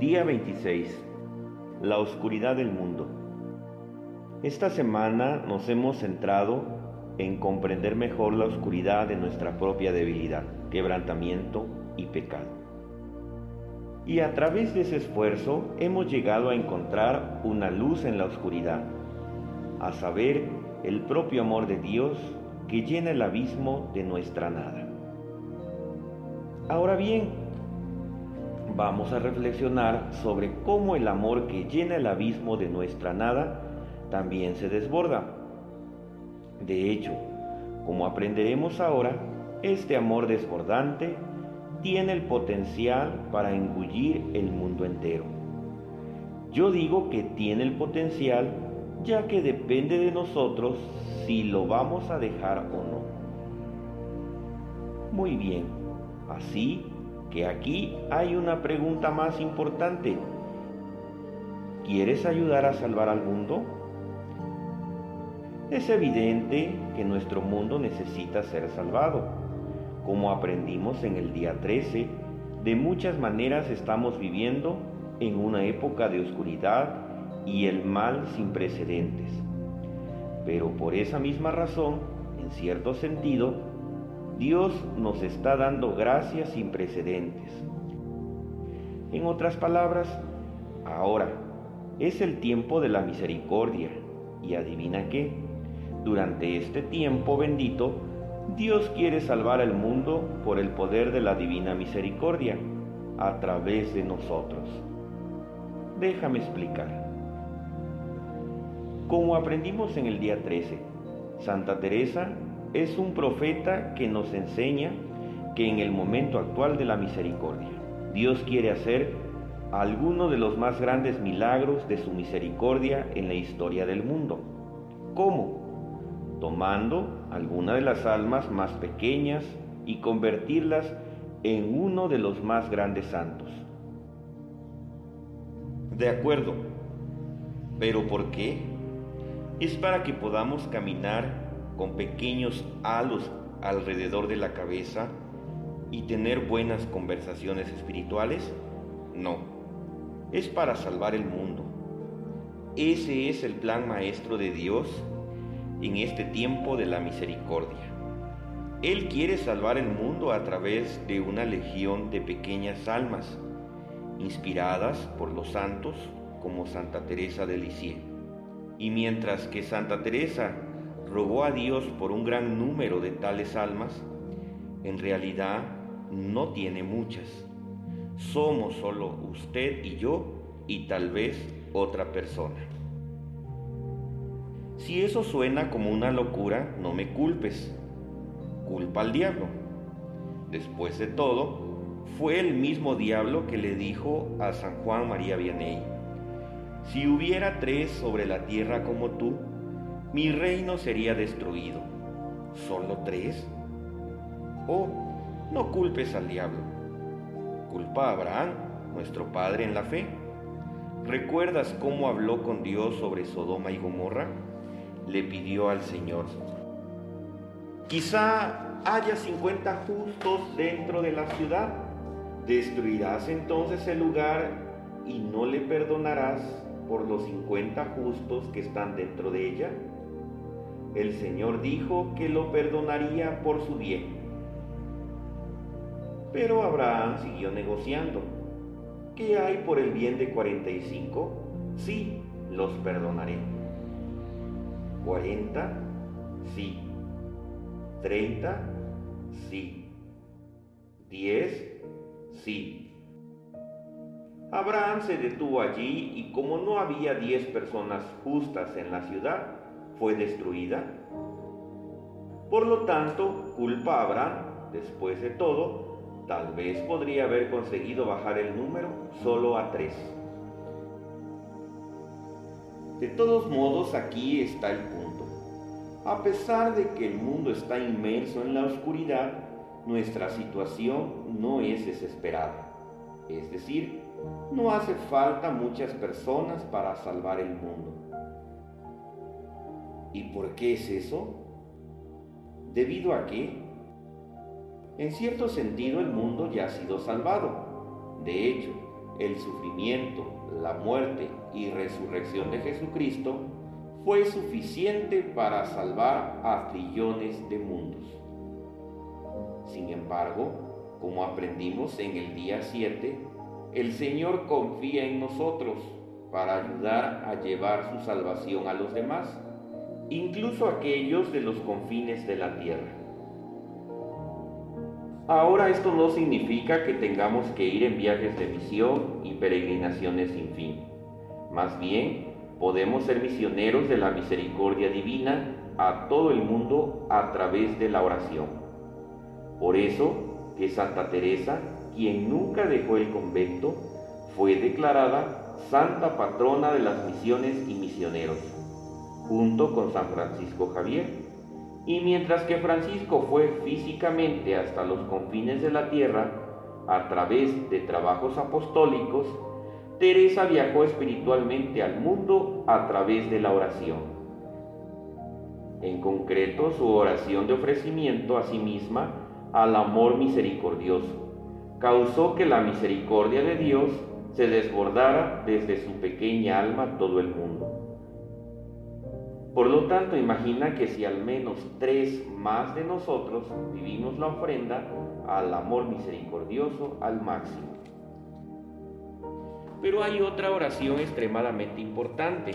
Día 26. La oscuridad del mundo. Esta semana nos hemos centrado en comprender mejor la oscuridad de nuestra propia debilidad, quebrantamiento y pecado. Y a través de ese esfuerzo hemos llegado a encontrar una luz en la oscuridad, a saber, el propio amor de Dios que llena el abismo de nuestra nada. Ahora bien, vamos a reflexionar sobre cómo el amor que llena el abismo de nuestra nada también se desborda. De hecho, como aprenderemos ahora, este amor desbordante tiene el potencial para engullir el mundo entero. Yo digo que tiene el potencial ya que depende de nosotros si lo vamos a dejar o no. Muy bien, así que aquí hay una pregunta más importante. ¿Quieres ayudar a salvar al mundo? Es evidente que nuestro mundo necesita ser salvado. Como aprendimos en el día 13, de muchas maneras estamos viviendo en una época de oscuridad y el mal sin precedentes. Pero por esa misma razón, en cierto sentido, Dios nos está dando gracias sin precedentes. En otras palabras, ahora es el tiempo de la misericordia. Y adivina qué, durante este tiempo bendito, Dios quiere salvar al mundo por el poder de la divina misericordia a través de nosotros. Déjame explicar. Como aprendimos en el día 13, Santa Teresa es un profeta que nos enseña que en el momento actual de la misericordia, Dios quiere hacer alguno de los más grandes milagros de su misericordia en la historia del mundo. ¿Cómo? Tomando alguna de las almas más pequeñas y convertirlas en uno de los más grandes santos. De acuerdo, pero ¿por qué? Es para que podamos caminar con pequeños halos alrededor de la cabeza y tener buenas conversaciones espirituales? No, es para salvar el mundo. Ese es el plan maestro de Dios en este tiempo de la misericordia. Él quiere salvar el mundo a través de una legión de pequeñas almas, inspiradas por los santos como Santa Teresa de Lisieux. Y mientras que Santa Teresa rogó a Dios por un gran número de tales almas, en realidad no tiene muchas. Somos solo usted y yo y tal vez otra persona. Si eso suena como una locura, no me culpes. Culpa al diablo. Después de todo, fue el mismo diablo que le dijo a San Juan María Vianney, si hubiera tres sobre la tierra como tú, mi reino sería destruido. ¿Solo tres? Oh, no culpes al diablo. Culpa a Abraham, nuestro padre en la fe. ¿Recuerdas cómo habló con Dios sobre Sodoma y Gomorra? Le pidió al Señor. Quizá haya 50 justos dentro de la ciudad. ¿Destruirás entonces el lugar y no le perdonarás por los 50 justos que están dentro de ella? El Señor dijo que lo perdonaría por su bien. Pero Abraham siguió negociando. ¿Qué hay por el bien de 45? Sí, los perdonaré. 40, sí. 30, sí. 10, sí. Abraham se detuvo allí y como no había diez personas justas en la ciudad, fue destruida. Por lo tanto, culpa a Abraham. Después de todo, tal vez podría haber conseguido bajar el número solo a tres. De todos modos, aquí está el punto. A pesar de que el mundo está inmerso en la oscuridad, nuestra situación no es desesperada. Es decir, no hace falta muchas personas para salvar el mundo. ¿Y por qué es eso? Debido a que, en cierto sentido, el mundo ya ha sido salvado. De hecho, el sufrimiento, la muerte y resurrección de Jesucristo fue suficiente para salvar a trillones de mundos. Sin embargo, como aprendimos en el día 7, el Señor confía en nosotros para ayudar a llevar su salvación a los demás, incluso aquellos de los confines de la tierra. Ahora esto no significa que tengamos que ir en viajes de misión y peregrinaciones sin fin. Más bien, podemos ser misioneros de la misericordia divina a todo el mundo a través de la oración. Por eso que Santa Teresa, quien nunca dejó el convento, fue declarada Santa Patrona de las Misiones y Misioneros, junto con San Francisco Javier y mientras que Francisco fue físicamente hasta los confines de la tierra, a través de trabajos apostólicos, Teresa viajó espiritualmente al mundo a través de la oración. En concreto, su oración de ofrecimiento a sí misma al amor misericordioso causó que la misericordia de Dios se desbordara desde su pequeña alma todo el mundo. Por lo tanto, imagina que si al menos tres más de nosotros vivimos la ofrenda al amor misericordioso al máximo. Pero hay otra oración extremadamente importante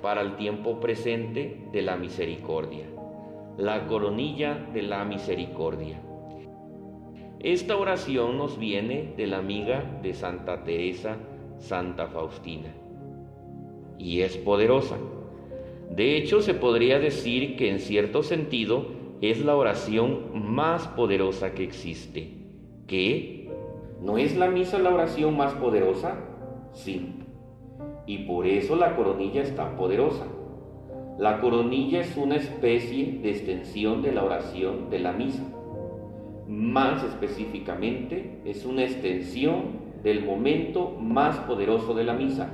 para el tiempo presente de la misericordia, la coronilla de la misericordia. Esta oración nos viene de la amiga de Santa Teresa, Santa Faustina, y es poderosa de hecho, se podría decir que en cierto sentido es la oración más poderosa que existe. ¿Qué? ¿No es la misa la oración más poderosa? Sí. Y por eso la coronilla es tan poderosa. La coronilla es una especie de extensión de la oración de la misa. Más específicamente, es una extensión del momento más poderoso de la misa,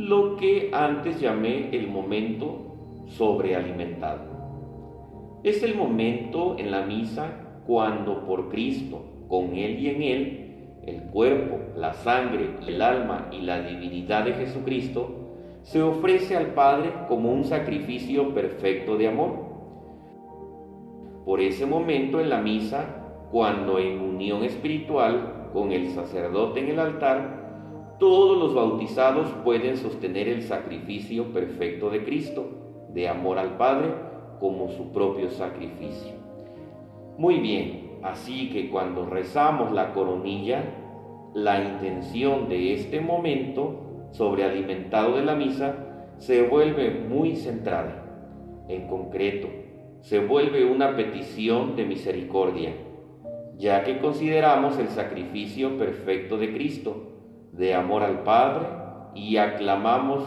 lo que antes llamé el momento sobrealimentado. Es el momento en la misa cuando por Cristo, con Él y en Él, el cuerpo, la sangre, el alma y la divinidad de Jesucristo se ofrece al Padre como un sacrificio perfecto de amor. Por ese momento en la misa, cuando en unión espiritual con el sacerdote en el altar, todos los bautizados pueden sostener el sacrificio perfecto de Cristo, de amor al Padre, como su propio sacrificio. Muy bien, así que cuando rezamos la coronilla, la intención de este momento sobrealimentado de la misa se vuelve muy centrada. En concreto, se vuelve una petición de misericordia, ya que consideramos el sacrificio perfecto de Cristo de amor al Padre y aclamamos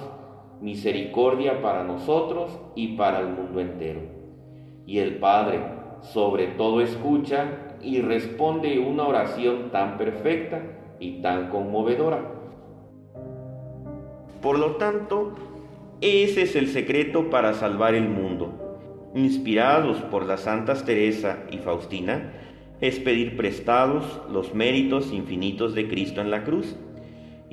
misericordia para nosotros y para el mundo entero. Y el Padre sobre todo escucha y responde una oración tan perfecta y tan conmovedora. Por lo tanto, ese es el secreto para salvar el mundo. Inspirados por las santas Teresa y Faustina, es pedir prestados los méritos infinitos de Cristo en la cruz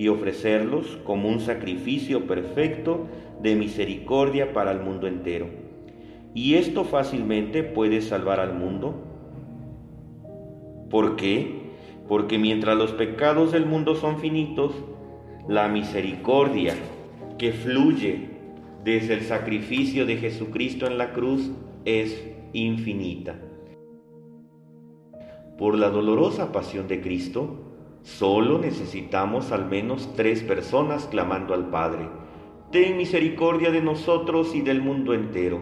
y ofrecerlos como un sacrificio perfecto de misericordia para el mundo entero. Y esto fácilmente puede salvar al mundo. ¿Por qué? Porque mientras los pecados del mundo son finitos, la misericordia que fluye desde el sacrificio de Jesucristo en la cruz es infinita. Por la dolorosa pasión de Cristo, Solo necesitamos al menos tres personas clamando al Padre. Ten misericordia de nosotros y del mundo entero.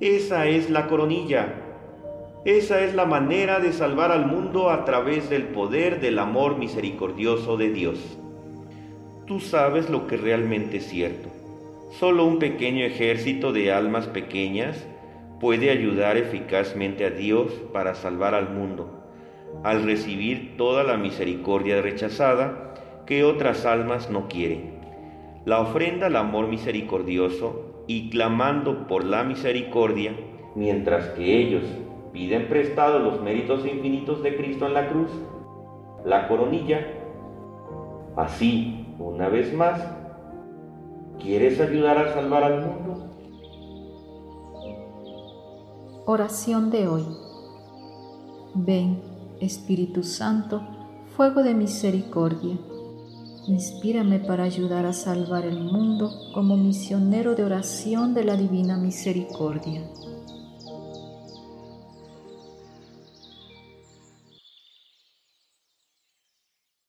Esa es la coronilla. Esa es la manera de salvar al mundo a través del poder del amor misericordioso de Dios. Tú sabes lo que realmente es cierto. Solo un pequeño ejército de almas pequeñas puede ayudar eficazmente a Dios para salvar al mundo al recibir toda la misericordia rechazada que otras almas no quieren. La ofrenda al amor misericordioso y clamando por la misericordia, mientras que ellos piden prestado los méritos infinitos de Cristo en la cruz, la coronilla Así, una vez más, ¿quieres ayudar a salvar al mundo? Oración de hoy. Ven, Espíritu Santo, fuego de misericordia. Inspírame para ayudar a salvar el mundo como misionero de oración de la Divina Misericordia.